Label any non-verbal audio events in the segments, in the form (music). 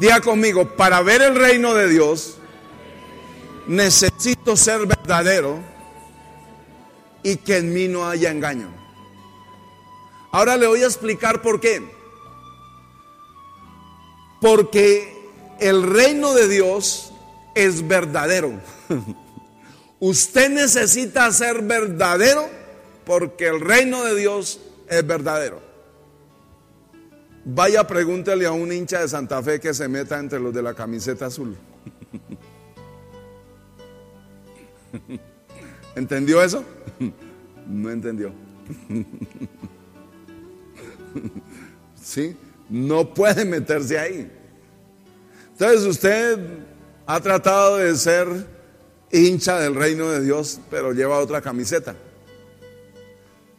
Diga conmigo, para ver el reino de Dios, necesito ser verdadero y que en mí no haya engaño. Ahora le voy a explicar por qué. Porque el reino de Dios es verdadero. (laughs) Usted necesita ser verdadero porque el reino de Dios es verdadero. Vaya, pregúntele a un hincha de Santa Fe que se meta entre los de la camiseta azul. ¿Entendió eso? No entendió. ¿Sí? No puede meterse ahí. Entonces usted ha tratado de ser hincha del reino de Dios, pero lleva otra camiseta.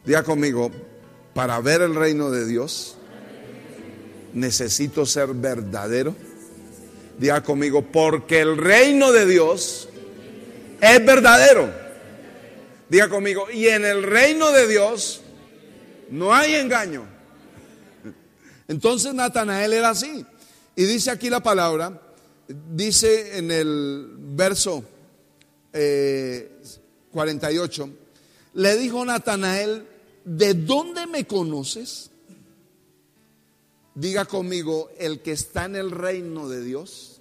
Diga conmigo, para ver el reino de Dios, necesito ser verdadero. Diga conmigo, porque el reino de Dios es verdadero. Diga conmigo, y en el reino de Dios no hay engaño. Entonces Natanael era así. Y dice aquí la palabra, dice en el verso 48, eh, le dijo Natanael, ¿de dónde me conoces? Diga conmigo, el que está en el reino de Dios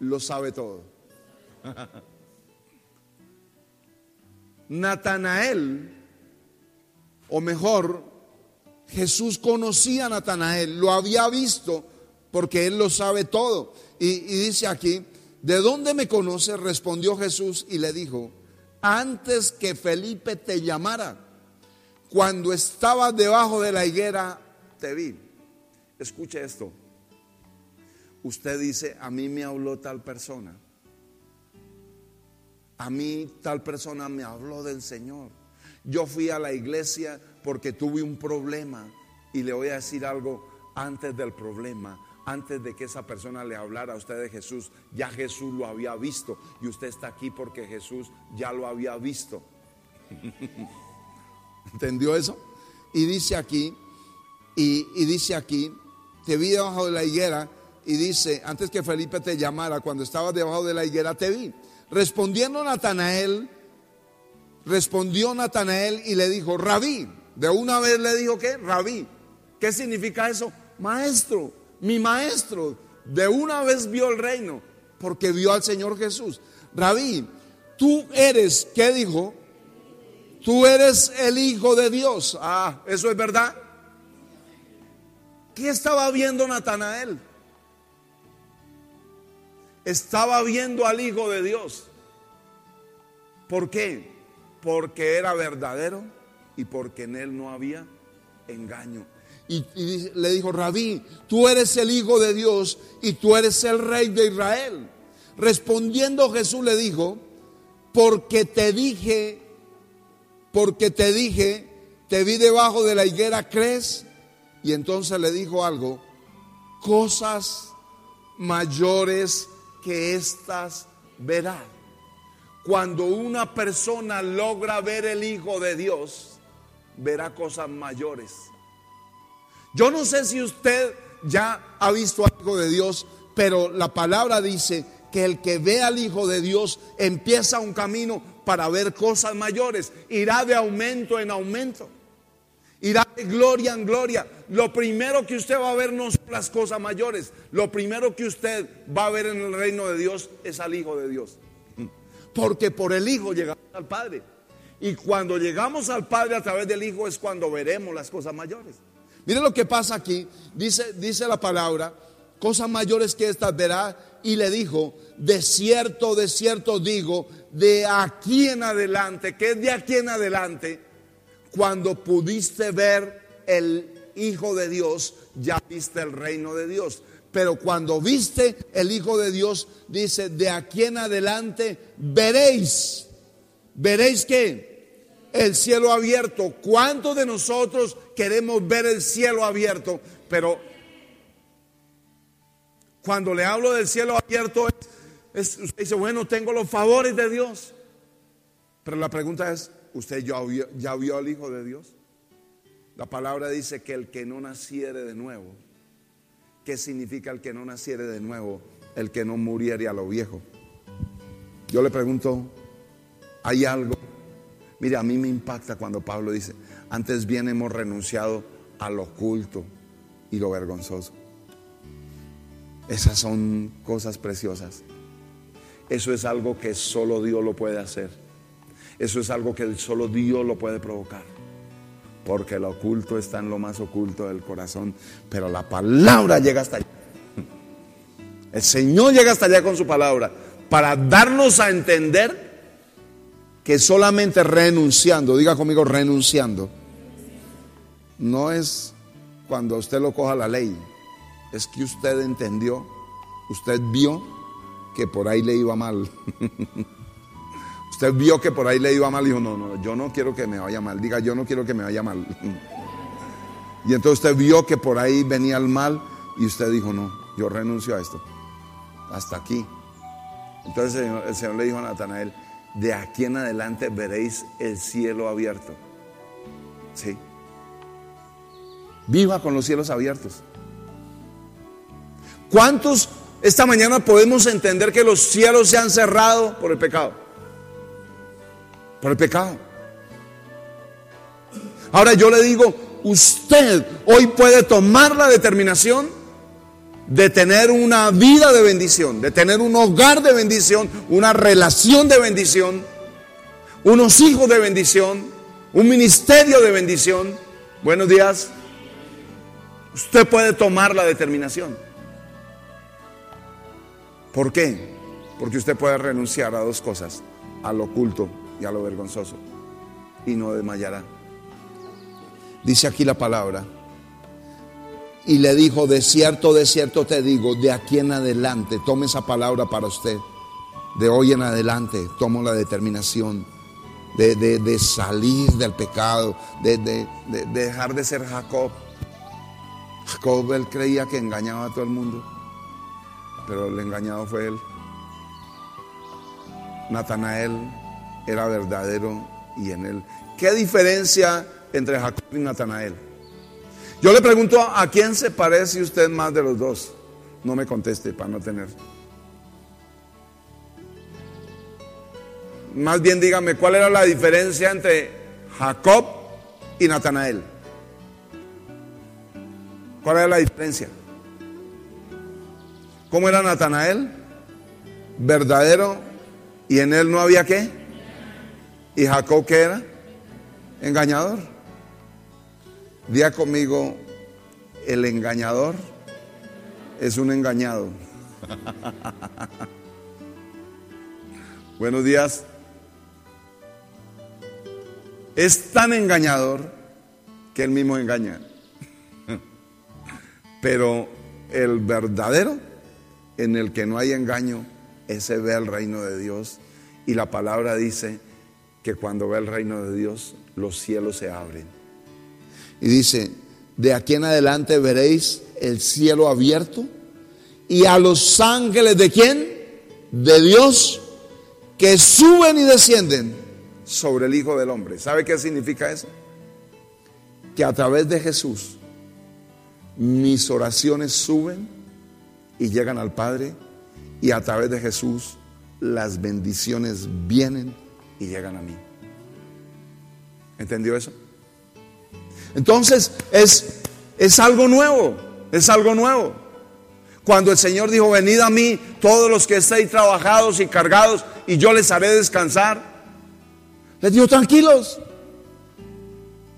lo sabe todo. Natanael, o mejor, Jesús conocía a Natanael, lo había visto porque él lo sabe todo. Y, dice aquí, ¿de dónde me conoce? Respondió Jesús y le dijo, antes que Felipe te llamara, cuando estabas debajo de la higuera, te vi. Escuche esto. Usted dice, a mí me habló tal persona. A mí tal persona me habló del Señor. Yo fui a la iglesia porque tuve un problema y le voy a decir algo antes del problema. Antes de que esa persona le hablara a usted de Jesús, ya Jesús lo había visto y usted está aquí porque Jesús ya lo había visto. (laughs) ¿Entendió eso? Y dice aquí, y, dice aquí, te vi debajo de la higuera y dice, antes que Felipe te llamara, cuando estabas debajo de la higuera, te vi. Respondiendo Natanael, respondió Natanael y le dijo, rabí, de una vez le dijo que, rabí, ¿qué significa eso? Maestro, mi maestro, de una vez vio el reino, porque vio al Señor Jesús. Rabí, tú eres, ¿qué dijo? Tú eres el Hijo de Dios. Ah, ¿eso es verdad? ¿Qué estaba viendo Natanael? estaba viendo al Hijo de Dios. ¿Por qué? Porque era verdadero y porque en él no había engaño. Y, le dijo, Rabí, tú eres el Hijo de Dios y tú eres el Rey de Israel. Respondiendo Jesús le dijo, porque te dije, porque te dije, te vi debajo de la higuera, ¿crees? Y entonces le dijo algo, cosas mayores que éstas verá. Cuando una persona logra ver el Hijo de Dios, verá cosas mayores. Yo no sé si usted ya ha visto al Hijo de Dios, pero la palabra dice que el que ve al Hijo de Dios empieza un camino para ver cosas mayores, irá de aumento en aumento. Irá de gloria en gloria. Lo primero que usted va a ver no son las cosas mayores. Lo primero que usted va a ver en el reino de Dios es al Hijo de Dios. Porque por el Hijo llegamos al Padre. Y cuando llegamos al Padre a través del Hijo es cuando veremos las cosas mayores. Mire lo que pasa aquí. Dice, dice la palabra, cosas mayores que estas verá. Y le dijo, de cierto, de cierto digo, de aquí en adelante, que es de aquí en adelante cuando pudiste ver el Hijo de Dios, ya viste el reino de Dios. Pero cuando viste el Hijo de Dios, dice, de aquí en adelante veréis, veréis que el cielo abierto. ¿Cuántos de nosotros queremos ver el cielo abierto? Pero cuando le hablo del cielo abierto, es, usted dice, bueno, tengo los favores de Dios. Pero la pregunta es, ¿Usted ya vio, ya vio al Hijo de Dios? La palabra dice que el que no naciere de nuevo ¿Qué significa el que no naciere de nuevo? El que no muriere a lo viejo. Yo le pregunto, ¿hay algo? Mire, a mí me impacta cuando Pablo dice, antes bien hemos renunciado a lo oculto y lo vergonzoso. Esas son cosas preciosas. Eso es algo que solo Dios lo puede hacer. Eso es algo que solo Dios lo puede provocar. Porque lo oculto está en lo más oculto del corazón. Pero la palabra llega hasta allá. El Señor llega hasta allá con su palabra para darnos a entender que solamente renunciando, diga conmigo renunciando, no es cuando usted lo coja la ley, es que usted entendió, usted vio que por ahí le iba mal. (laughs) usted vio que por ahí le iba mal y dijo, no, no, yo no quiero que me vaya mal, diga, yo no quiero que me vaya mal. (laughs) y entonces usted vio que por ahí venía el mal y usted dijo, no, yo renuncio a esto, hasta aquí. Entonces el Señor, le dijo a Natanael, de aquí en adelante veréis el cielo abierto. Sí. Viva con los cielos abiertos. ¿Cuántos esta mañana podemos entender que los cielos se han cerrado por el pecado? Por el pecado. Ahora yo le digo, usted hoy puede tomar la determinación de tener una vida de bendición, de tener un hogar de bendición, una relación de bendición, unos hijos de bendición, un ministerio de bendición. Buenos días. Usted puede tomar la determinación. ¿Por qué? Porque usted puede renunciar a dos cosas, a lo oculto y a lo vergonzoso, y no desmayará. Dice aquí la palabra, y le dijo, de cierto, de cierto te digo, de aquí en adelante, tome esa palabra para usted. De hoy en adelante tomo la determinación de, salir del pecado, de, de, dejar de ser Jacob. Jacob, él creía que engañaba a todo el mundo, pero el engañado fue él. Natanael era verdadero y en él. ¿Qué diferencia entre Jacob y Natanael? Yo le pregunto a quién se parece usted más de los dos. No me conteste para no tener. Más bien dígame cuál era la diferencia entre Jacob y Natanael. ¿Cuál era la diferencia? ¿Cómo era Natanael? Verdadero y en él no había qué. ¿Y Jacob qué era? Engañador. Día conmigo, el engañador es un engañado. (laughs) Buenos días. Es tan engañador que él mismo engaña. (laughs) Pero el verdadero, en el que no hay engaño, ese ve el reino de Dios. Y la palabra dice que cuando ve el reino de Dios, los cielos se abren y dice, de aquí en adelante veréis el cielo abierto y a los ángeles de quién? De Dios que suben y descienden sobre el Hijo del Hombre. ¿Sabe qué significa eso? Que a través de Jesús mis oraciones suben y llegan al Padre y a través de Jesús las bendiciones vienen y llegan a mí. ¿Entendió eso? Entonces es, es algo nuevo, es algo nuevo. Cuando el Señor dijo, venid a mí todos los que estéis trabajados y cargados y yo les haré descansar, les dijo, tranquilos,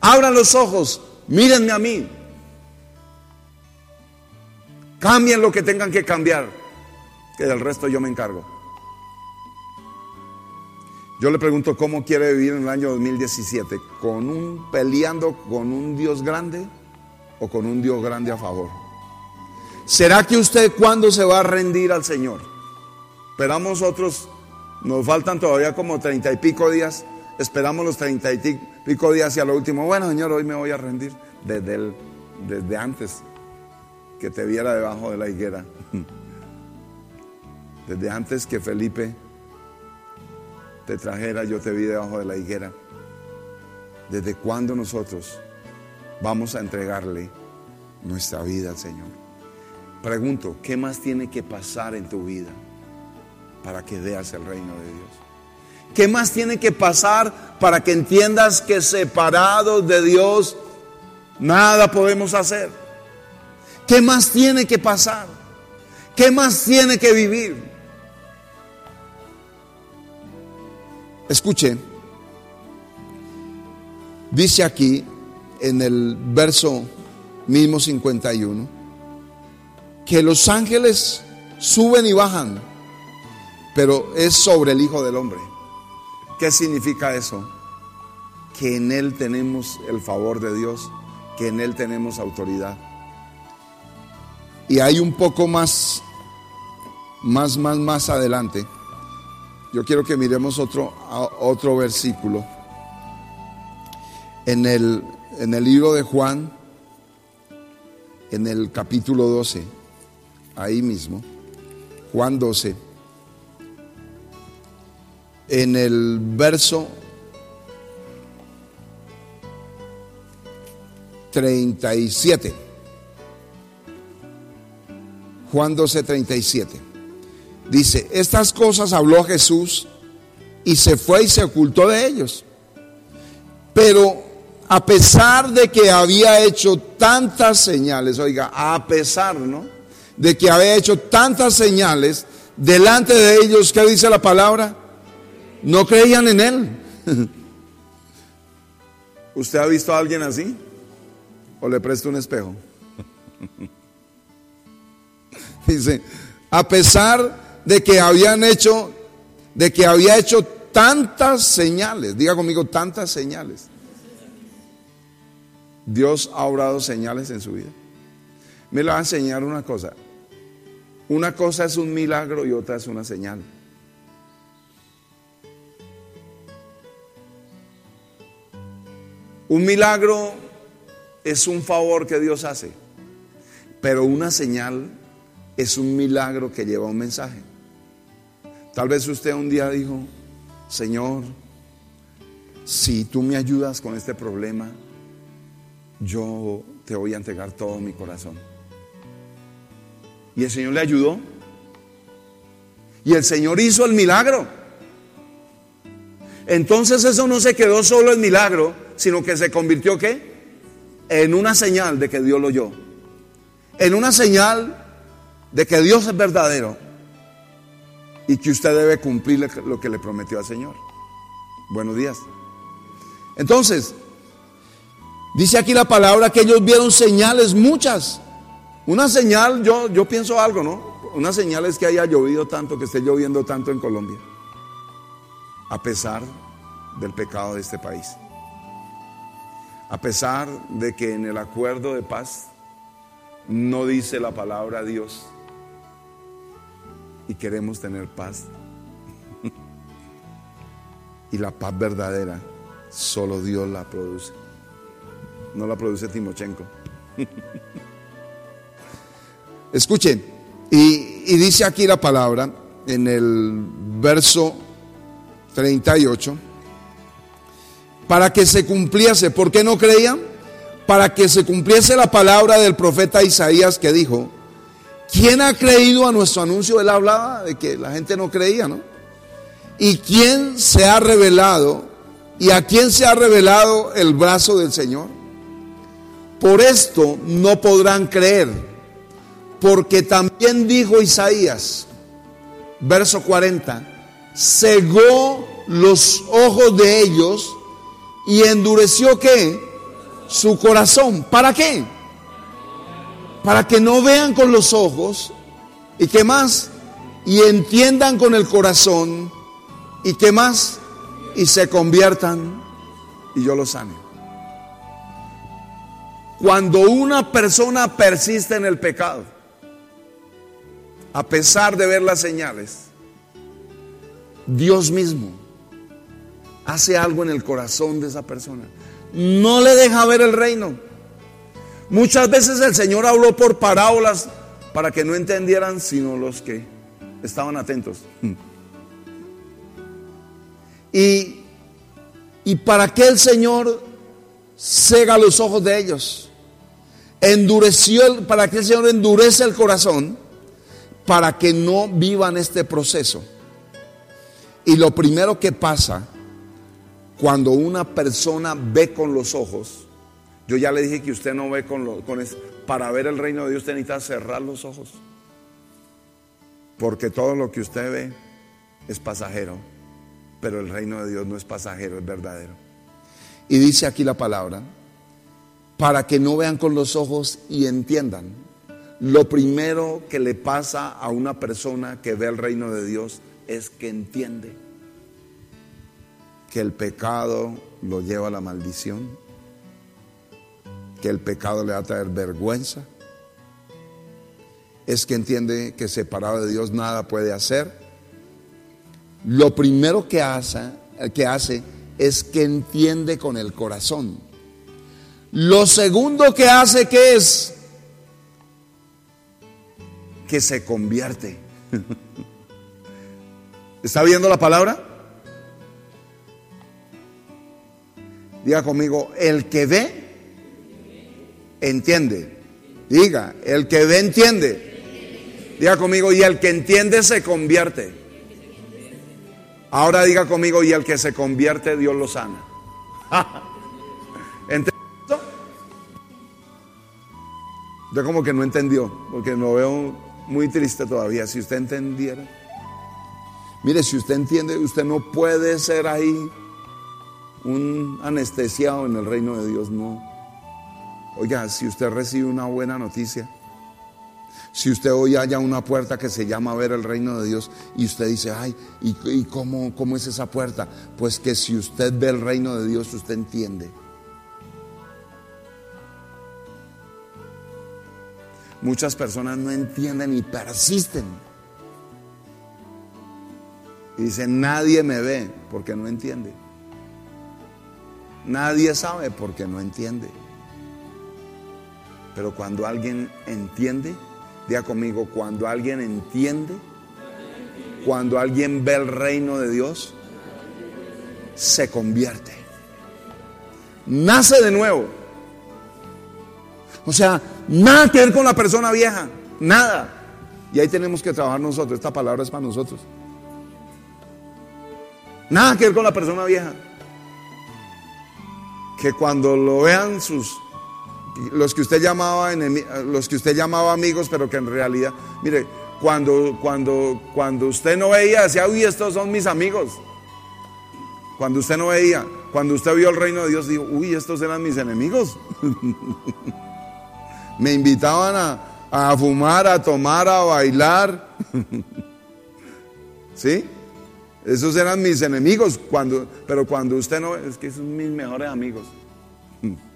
abran los ojos, mírenme a mí, cambien lo que tengan que cambiar, que del resto yo me encargo. Yo le pregunto cómo quiere vivir en el año 2017, con un peleando con un Dios grande o con un Dios grande a favor. ¿Será que usted cuándo se va a rendir al Señor? Esperamos otros, nos faltan todavía como treinta y pico días, esperamos los treinta y pico días y a lo último, bueno Señor, hoy me voy a rendir desde, desde antes que te viera debajo de la higuera, desde antes que Felipe te trajera, yo te vi debajo de la higuera. ¿Desde cuándo nosotros vamos a entregarle nuestra vida al Señor? Pregunto, ¿qué más tiene que pasar en tu vida para que veas el reino de Dios? ¿Qué más tiene que pasar para que entiendas que separados de Dios nada podemos hacer? ¿Qué más tiene que pasar? ¿Qué más tiene que vivir? Escuche, dice aquí en el verso mismo 51, que los ángeles suben y bajan, pero es sobre el Hijo del Hombre. ¿Qué significa eso? Que en Él tenemos el favor de Dios, que en Él tenemos autoridad. Y hay un poco más, más, más, más adelante. Yo quiero que miremos otro, otro versículo. En el, en el libro de Juan, en el capítulo 12, ahí mismo, Juan 12, en el verso 37. Juan 12, 37. Dice, estas cosas habló Jesús y se fue y se ocultó de ellos. Pero a pesar de que había hecho tantas señales, oiga, a pesar, ¿no? De que había hecho tantas señales delante de ellos, ¿qué dice la palabra? No creían en él. (laughs) ¿Usted ha visto a alguien así? ¿O le presto un espejo? (laughs) (laughs) Dice, a pesar de que habían hecho, de que había hecho tantas señales. Diga conmigo, tantas señales. Dios ha obrado señales en su vida. Me lo va a enseñar una cosa. Una cosa es un milagro y otra es una señal. Un milagro es un favor que Dios hace, pero una señal es un milagro que lleva un mensaje. Tal vez usted un día dijo, Señor, si tú me ayudas con este problema, yo te voy a entregar todo mi corazón. Y el Señor le ayudó. Y el Señor hizo el milagro. Entonces eso no se quedó solo en milagro, sino que se convirtió ¿qué? En una señal de que Dios lo oyó. En una señal de que Dios es verdadero y que usted debe cumplir lo que le prometió al Señor. Buenos días. Entonces, dice aquí la palabra que ellos vieron señales muchas. Una señal, yo, yo pienso algo, ¿no? Una señal es que haya llovido tanto, que esté lloviendo tanto en Colombia, a pesar del pecado de este país. A pesar de que en el acuerdo de paz no dice la palabra Dios y queremos tener paz. y la paz verdadera solo Dios la produce. No la produce Timochenko. (laughs) Escuchen, y, y, dice aquí la palabra en el verso 38, para que se cumpliese, ¿por qué no creían? Para que se cumpliese la palabra del profeta Isaías que dijo, ¿Quién ha creído a nuestro anuncio? Él hablaba de que la gente no creía, ¿no? ¿Y quién se ha revelado? ¿Y a quién se ha revelado el brazo del Señor? Por esto no podrán creer, porque también dijo Isaías, verso 40, cegó los ojos de ellos y endureció qué? Su corazón. ¿Para qué? Para que no vean con los ojos y que más, y entiendan con el corazón y que más, y se conviertan y yo los sane. Cuando una persona persiste en el pecado, a pesar de ver las señales, Dios mismo hace algo en el corazón de esa persona. No le deja ver el reino. Muchas veces el Señor habló por parábolas para que no entendieran sino los que estaban atentos. Y, y para que el Señor cega los ojos de ellos. endureció, el, para que el Señor endurece el corazón para que no vivan este proceso. Y lo primero que pasa cuando una persona ve con los ojos, yo ya le dije que usted no ve con los, con para ver el reino de Dios usted necesita cerrar los ojos. Porque todo lo que usted ve es pasajero, pero el reino de Dios no es pasajero, es verdadero. Y dice aquí la palabra, para que no vean con los ojos y entiendan. Lo primero que le pasa a una persona que ve el reino de Dios es que entiende que el pecado lo lleva a la maldición, que el pecado le va a traer vergüenza, es que entiende que separado de Dios nada puede hacer. Lo primero que hace, que hace es que entiende con el corazón. Lo segundo que hace que es que se convierte. (laughs) ¿Está viendo la palabra? Diga conmigo, el que ve, entiende. Diga, el que ve, entiende. Diga conmigo, y el que entiende se convierte. Ahora diga conmigo, y el que se convierte, Dios lo sana. (laughs) ¿Entendió? Yo como que no entendió, porque lo veo muy triste todavía. Si usted entendiera. Mire, si usted entiende, usted no puede ser ahí un anestesiado en el reino de Dios, no. Oiga, si usted recibe una buena noticia, si usted hoy haya una puerta que se llama ver el reino de Dios y usted dice, ay, ¿y, cómo, cómo es esa puerta? Pues que si usted ve el reino de Dios, usted entiende. Muchas personas no entienden y persisten. Y dicen, nadie me ve porque no entiende. Nadie sabe porque no entiende. Pero cuando alguien entiende, diga conmigo, cuando alguien entiende, cuando alguien ve el reino de Dios, se convierte. Nace de nuevo. O sea, nada que ver con la persona vieja, nada. Y ahí tenemos que trabajar nosotros. Esta palabra es para nosotros. Nada que ver con la persona vieja que cuando lo vean sus los que usted llamaba los que usted llamaba amigos, pero que en realidad, mire, cuando cuando cuando usted no veía, decía, "Uy, estos son mis amigos." Cuando usted no veía, cuando usted vio el reino de Dios, dijo, "Uy, estos eran mis enemigos." (laughs) Me invitaban a, fumar, a tomar, a bailar. (laughs) ¿Sí? Esos eran mis enemigos, cuando, pero cuando usted no, es que son mis mejores amigos. (laughs)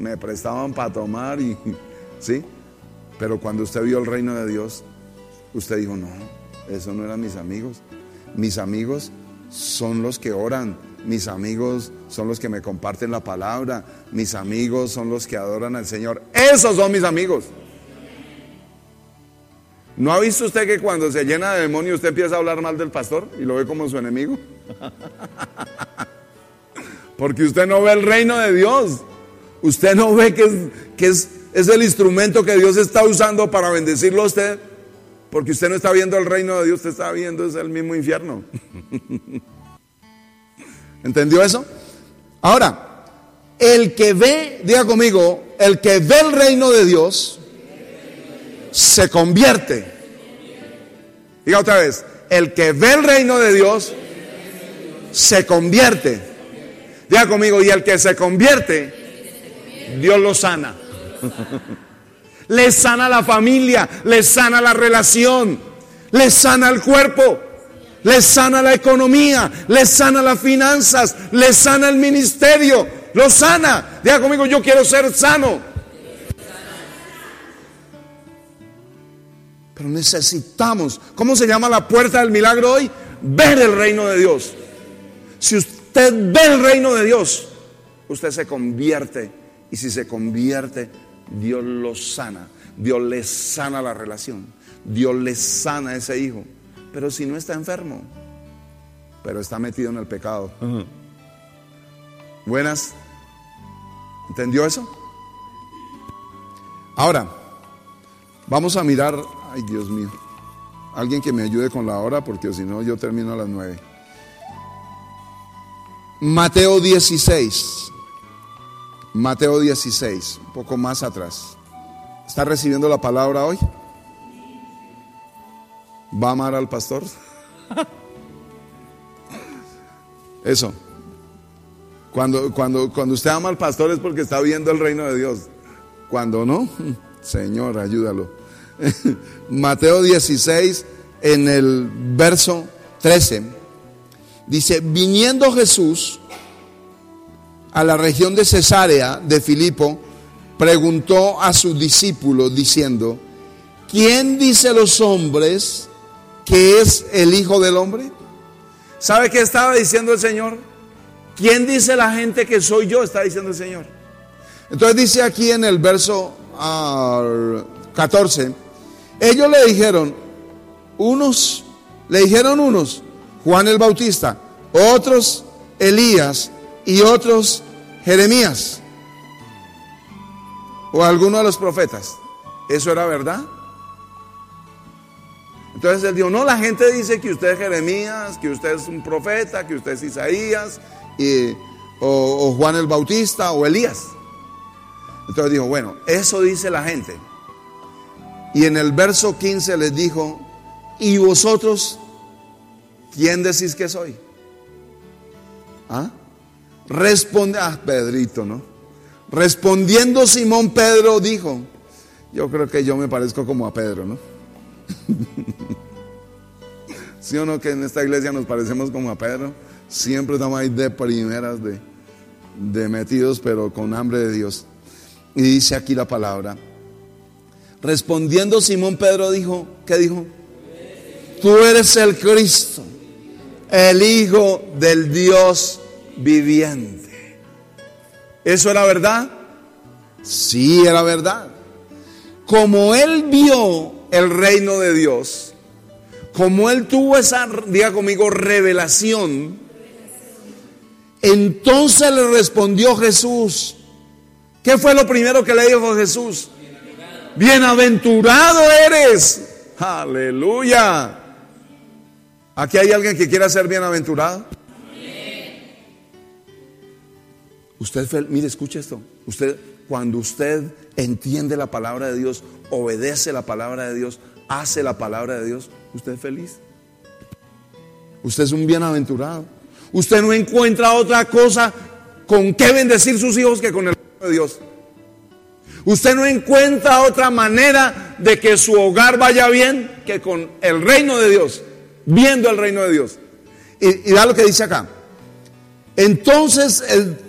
Me prestaban para tomar y, ¿sí? Pero cuando usted vio el reino de Dios, usted dijo, no, esos no eran mis amigos. Mis amigos son los que oran, mis amigos son los que me comparten la palabra, mis amigos son los que adoran al Señor. Esos son mis amigos. ¿No ha visto usted que cuando se llena de demonio usted empieza a hablar mal del pastor y lo ve como su enemigo? (laughs) Porque usted no ve el reino de Dios. Usted no ve que, es, es el instrumento que Dios está usando para bendecirlo a usted. Porque usted no está viendo el reino de Dios, usted está viendo es el mismo infierno. (laughs) ¿Entendió eso? Ahora, el que ve, diga conmigo, el que ve el reino de Dios, se convierte. Diga otra vez, el que ve el reino de Dios se convierte. Diga conmigo, y el que se convierte, Dios lo sana. Le sana la familia, le sana la relación, le sana el cuerpo, le sana la economía, le sana las finanzas, le sana el ministerio, lo sana. Diga conmigo, yo quiero ser sano. Pero necesitamos, ¿cómo se llama la puerta del milagro hoy? Ver el reino de Dios. Si usted ve el reino de Dios, usted se convierte. Y si se convierte, Dios lo sana. Dios le sana la relación. Dios le sana a ese hijo. Pero si no está enfermo, pero está metido en el pecado. Buenas. ¿Entendió eso? Ahora, vamos a mirar, ay Dios mío, alguien que me ayude con la hora porque si no yo termino a las nueve. Mateo 16. Mateo 16, un poco más atrás. ¿Está recibiendo la palabra hoy? ¿Va a amar al pastor? (laughs) Eso. Cuando, cuando, cuando usted ama al pastor es porque está viendo el reino de Dios. Cuando no, (laughs) Señor, ayúdalo. (laughs) Mateo 16, en el verso 13, dice, viniendo Jesús a la región de Cesarea de Filipo, preguntó a sus discípulos diciendo, ¿quién dice los hombres que es el Hijo del Hombre? ¿Sabe qué estaba diciendo el Señor? ¿Quién dice la gente que soy yo? Está diciendo el Señor. Entonces dice aquí en el verso 14, ellos le dijeron, unos, le dijeron unos, Juan el Bautista, otros Elías y otros Jeremías o alguno de los profetas. ¿Eso era verdad? Entonces él dijo, no, la gente dice que usted es Jeremías, que usted es un profeta, que usted es Isaías, o, o Juan el Bautista, o Elías. Entonces dijo, bueno, eso dice la gente. Y en el verso 15 les dijo, ¿y vosotros quién decís que soy? ¿Ah? Responde, ah, Pedrito, ¿no? Respondiendo Simón Pedro dijo, yo creo que yo me parezco como a Pedro, ¿no? (laughs) ¿Sí o no que en esta iglesia nos parecemos como a Pedro? Siempre estamos ahí de primeras, de, de metidos, pero con hambre de Dios. Y dice aquí la palabra. Respondiendo Simón Pedro dijo, ¿qué dijo? Tú eres el Cristo, el Hijo del Dios viviente. ¿Eso era verdad? Sí, era verdad. Como él vio el reino de Dios, como él tuvo esa, diga conmigo, revelación, entonces le respondió Jesús. ¿Qué fue lo primero que le dijo Jesús? Bienaventurado eres. Aleluya. ¿Aquí hay alguien que quiera ser bienaventurado? Usted, mire, escuche esto. Usted, cuando usted entiende la palabra de Dios, obedece la palabra de Dios, hace la palabra de Dios, usted es feliz. Usted es un bienaventurado. Usted no encuentra otra cosa con qué bendecir sus hijos que con el de Dios. Usted no encuentra otra manera de que su hogar vaya bien que con el reino de Dios, viendo el reino de Dios. Y, y da lo que dice acá. Entonces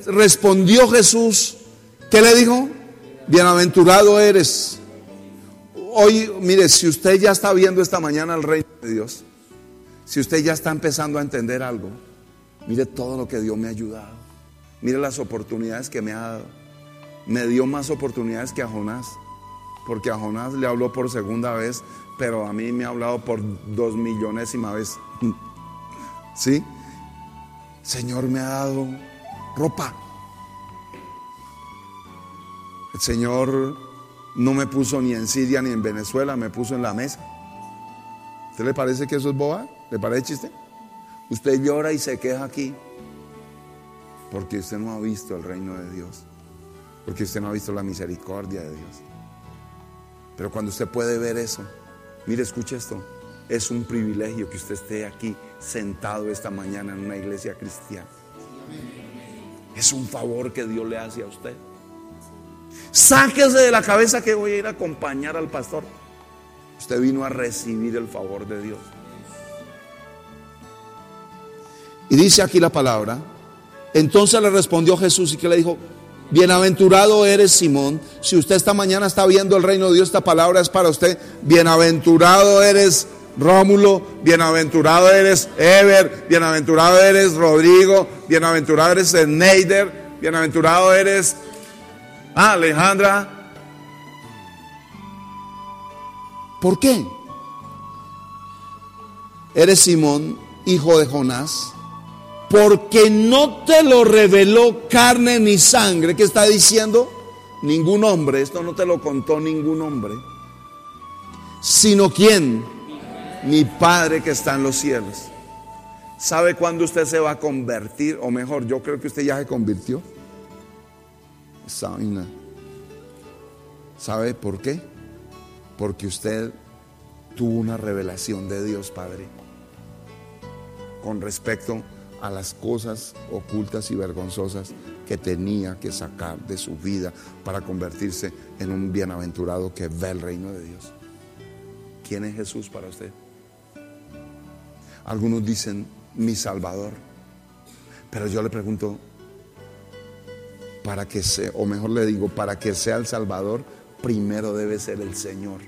respondió Jesús, ¿qué le dijo? Bienaventurado eres. Hoy, mire, si usted ya está viendo esta mañana el reino de Dios, si usted ya está empezando a entender algo, mire todo lo que Dios me ha ayudado. Mire las oportunidades que me ha dado. Me dio más oportunidades que a Jonás, porque a Jonás le habló por segunda vez, pero a mí me ha hablado por dos millonésima vez. ¿Sí? Señor me ha dado ropa. El Señor no me puso ni en Siria ni en Venezuela, me puso en la mesa. ¿Usted le parece que eso es boba? ¿Le parece chiste? Usted llora y se queja aquí porque usted no ha visto el reino de Dios, porque usted no ha visto la misericordia de Dios. Pero cuando usted puede ver eso, mire, escuche esto, es un privilegio que usted esté aquí sentado esta mañana en una iglesia cristiana. Es un favor que Dios le hace a usted. Sáquese de la cabeza que voy a ir a acompañar al pastor. Usted vino a recibir el favor de Dios. Y dice aquí la palabra. Entonces le respondió Jesús y que le dijo, bienaventurado eres Simón. Si usted esta mañana está viendo el reino de Dios, esta palabra es para usted. Bienaventurado eres Rómulo, bienaventurado eres Ever, bienaventurado eres Rodrigo, bienaventurado eres Neider, bienaventurado eres ah, Alejandra. ¿Por qué? Eres Simón, hijo de Jonás, porque no te lo reveló carne ni sangre. ¿Qué está diciendo? ningún hombre, esto no te lo contó ningún hombre, sino quién, mi Padre que está en los cielos. ¿Sabe cuándo usted se va a convertir? O mejor, yo creo que usted ya se convirtió. ¿Sabe por qué? Porque usted tuvo una revelación de Dios Padre con respecto a las cosas ocultas y vergonzosas que tenía que sacar de su vida para convertirse en un bienaventurado que ve el reino de Dios. ¿Quién es Jesús para usted? Algunos dicen mi Salvador, pero yo le pregunto, para que sea, o mejor le digo, para que sea el Salvador, primero debe ser el Señor.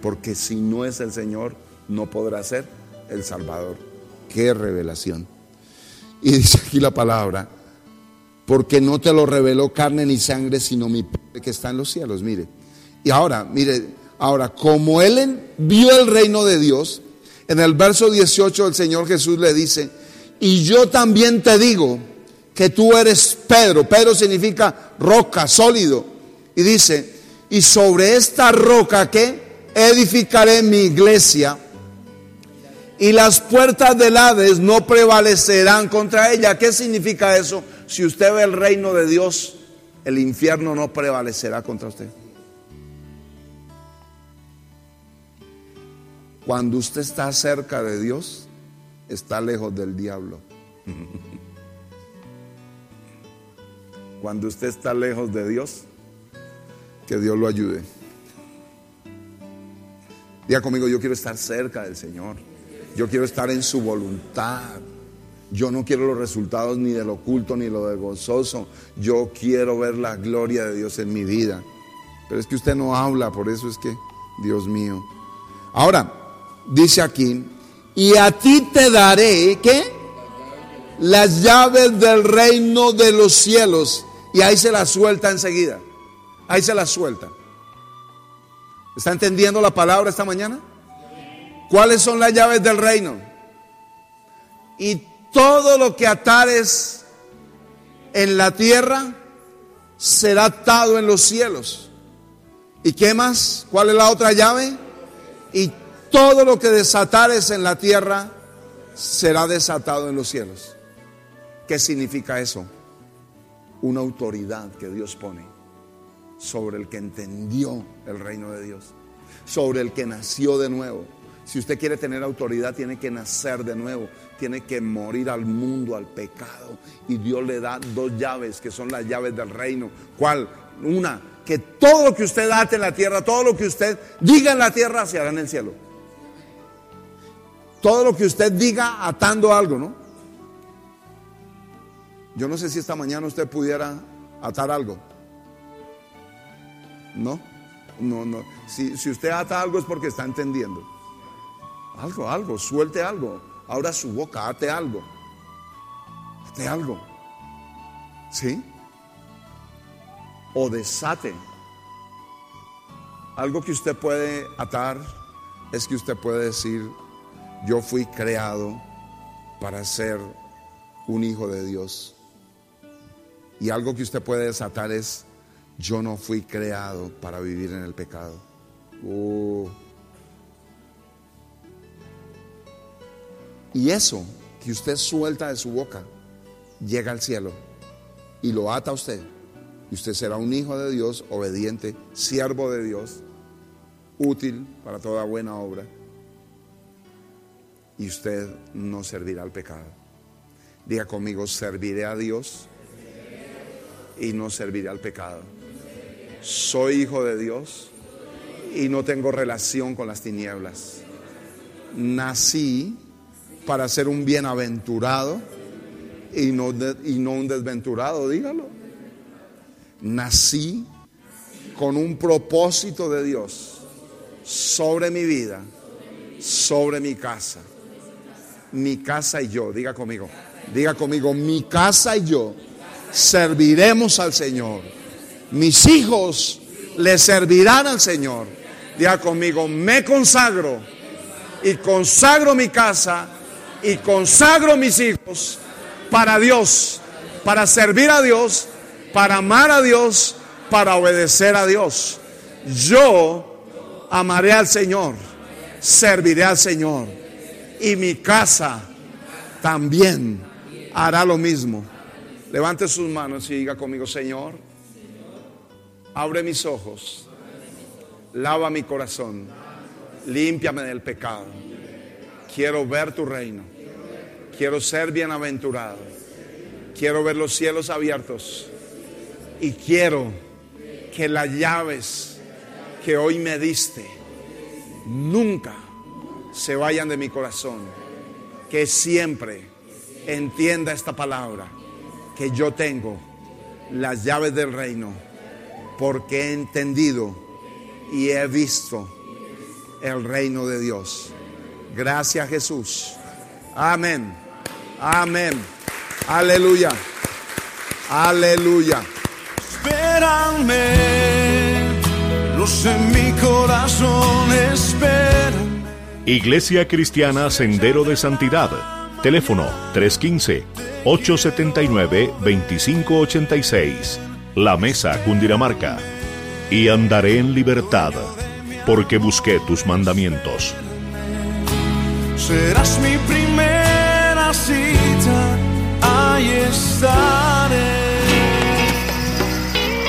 Porque si no es el Señor, no podrá ser el Salvador. Qué revelación. Y dice aquí la palabra, porque no te lo reveló carne ni sangre, sino mi Padre que está en los cielos. Mire. Y ahora, mire, ahora, como él vio el reino de Dios, en el verso 18 el Señor Jesús le dice, y yo también te digo que tú eres Pedro. Pedro significa roca, sólido. Y dice, y sobre esta roca que edificaré mi iglesia y las puertas del Hades no prevalecerán contra ella. ¿Qué significa eso? Si usted ve el reino de Dios, el infierno no prevalecerá contra usted. Cuando usted está cerca de Dios, está lejos del diablo. Cuando usted está lejos de Dios, que Dios lo ayude. Diga conmigo, yo quiero estar cerca del Señor. Yo quiero estar en su voluntad. Yo no quiero los resultados ni del oculto ni lo del gozoso. Yo quiero ver la gloria de Dios en mi vida. Pero es que usted no habla, por eso es que, Dios mío. Ahora, dice aquí, y a ti te daré, ¿qué? Las llaves del reino de los cielos. Y ahí se las suelta enseguida. Ahí se las suelta. ¿Está entendiendo la palabra esta mañana? ¿Cuáles son las llaves del reino? Y todo lo que atares en la tierra será atado en los cielos. ¿Y qué más? ¿Cuál es la otra llave? Y todo lo que desatares en la tierra será desatado en los cielos. ¿Qué significa eso? Una autoridad que Dios pone sobre el que entendió el reino de Dios, sobre el que nació de nuevo si usted quiere tener autoridad, tiene que nacer de nuevo, tiene que morir al mundo, al pecado. Y Dios le da dos llaves que son las llaves del reino. ¿Cuál? Una, que todo lo que usted ate en la tierra, todo lo que usted diga en la tierra, se hará en el cielo. Todo lo que usted diga atando algo, ¿no? Yo no sé si esta mañana usted pudiera atar algo. ¿No? No, no. Si, si usted ata algo es porque está entendiendo. Algo, algo, suelte algo. Abra su boca, ate algo. Ate algo. ¿Sí? O desate. Algo que usted puede atar es que usted puede decir, yo fui creado para ser un hijo de Dios. Y algo que usted puede desatar es, yo no fui creado para vivir en el pecado. Uh. Y eso que usted suelta de su boca llega al cielo y lo ata a usted. Y usted será un hijo de Dios, obediente, siervo de Dios, útil para toda buena obra. Y usted no servirá al pecado. Diga conmigo, serviré a Dios y no serviré al pecado. Soy hijo de Dios y no tengo relación con las tinieblas. Nací para ser un bienaventurado y no, y no un desventurado, dígalo. Nací con un propósito de Dios sobre mi vida, sobre mi casa. Mi casa y yo, diga conmigo, diga conmigo, mi casa y yo serviremos al Señor. Mis hijos le servirán al Señor. Diga conmigo, me consagro y consagro mi casa y consagro mis hijos para Dios, para servir a Dios para amar a Dios, para obedecer a Dios. Yo amaré al Señor, serviré al Señor y mi casa también hará lo mismo. Levante sus manos y diga conmigo, Señor, abre mis ojos, lava mi corazón, límpiame del pecado. Quiero ver tu reino, quiero ser bienaventurado, quiero ver los cielos abiertos y quiero que las llaves que hoy me diste nunca se vayan de mi corazón, que siempre entienda esta palabra, que yo tengo las llaves del reino, porque he entendido y he visto el reino de Dios. Gracias Jesús. Amén. Amén. Aleluya. Aleluya. Espérame, los en mi corazón esperan. Iglesia Cristiana Sendero de Santidad. Teléfono 315-879-2586. La Mesa, Cundinamarca. Y andaré en libertad, porque busqué tus mandamientos. Serás mi primera cita, ahí estaré.